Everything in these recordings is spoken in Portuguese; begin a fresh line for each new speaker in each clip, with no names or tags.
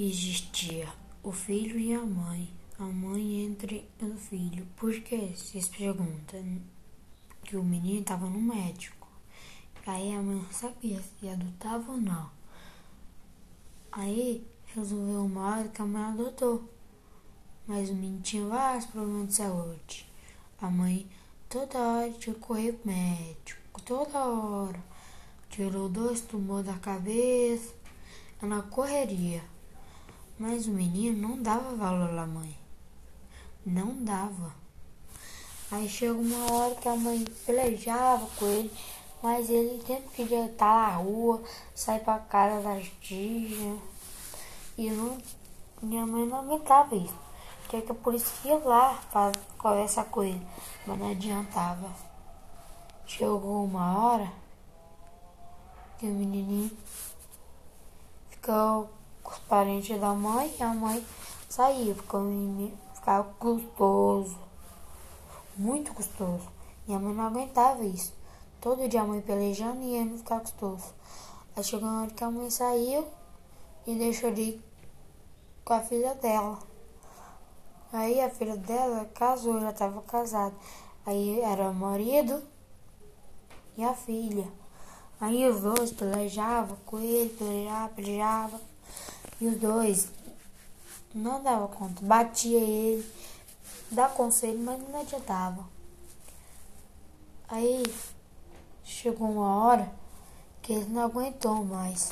Existia o filho e a mãe, a mãe entre o filho. Por que? Vocês perguntam. Que o menino estava no médico. Aí a mãe não sabia se adotava ou não. Aí resolveu uma hora que a mãe adotou. Mas o menino tinha vários problemas de saúde. A mãe toda hora tinha que correr pro médico, toda hora. Tirou dois tumores da cabeça, ela correria. Mas o menino não dava valor à mãe. Não dava. Aí chegou uma hora que a mãe pelejava com ele, mas ele sempre queria estar na rua, sair pra casa das tias. E não, minha mãe não aguentava isso. Tinha que a polícia ia lá para conversar com ele, mas não adiantava. Chegou uma hora que o menininho ficou parentes da mãe e a mãe saiu, ficou, ficava custoso, muito custoso. E a mãe não aguentava isso. Todo dia a mãe pelejando e ele ficava custoso. Aí chegou uma hora que a mãe saiu e deixou de ir com a filha dela. Aí a filha dela casou, já estava casada. Aí era o marido e a filha. Aí os dois pelejavam com ele, pelejavam, pelejavam. E os dois não davam conta. Batia ele, dá conselho, mas não adiantava. Aí chegou uma hora que ele não aguentou mais.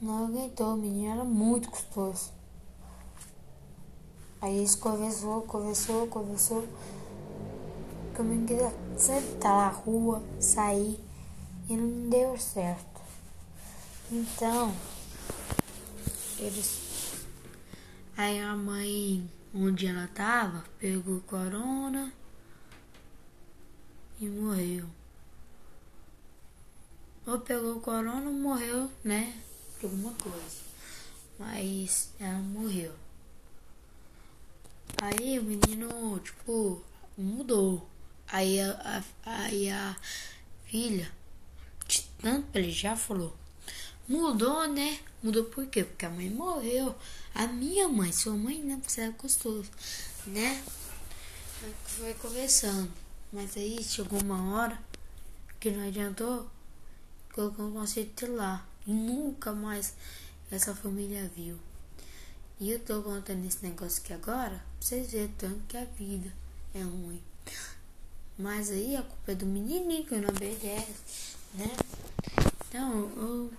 Não aguentou, o menino era muito custoso. Aí eles conversou, conversou, conversou. Que o menino queria sempre estar na rua, sair. E não deu certo. Então, eles. Aí a mãe, onde ela tava, pegou corona e morreu. Ou pegou corona ou morreu, né? Alguma coisa. Mas ela morreu. Aí o menino, tipo, mudou. Aí a, a, aí a filha, de tanto ele já falou, mudou, né? Mudou por quê? Porque a mãe morreu. A minha mãe, sua mãe não, você é gostoso, né? Foi conversando. Mas aí chegou uma hora que não adiantou, colocou um conceito lá. E nunca mais essa família viu. E eu tô contando esse negócio aqui agora pra vocês verem tanto que a vida é ruim. Mas aí a culpa é do menininho que não obedece, né? Então eu,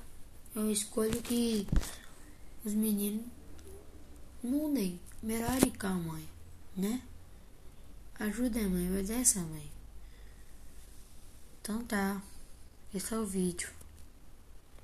eu escolho que os meninos mudem, melhorem com a mãe, né? Ajuda a mãe, obedece a mãe. Então tá, esse é o vídeo.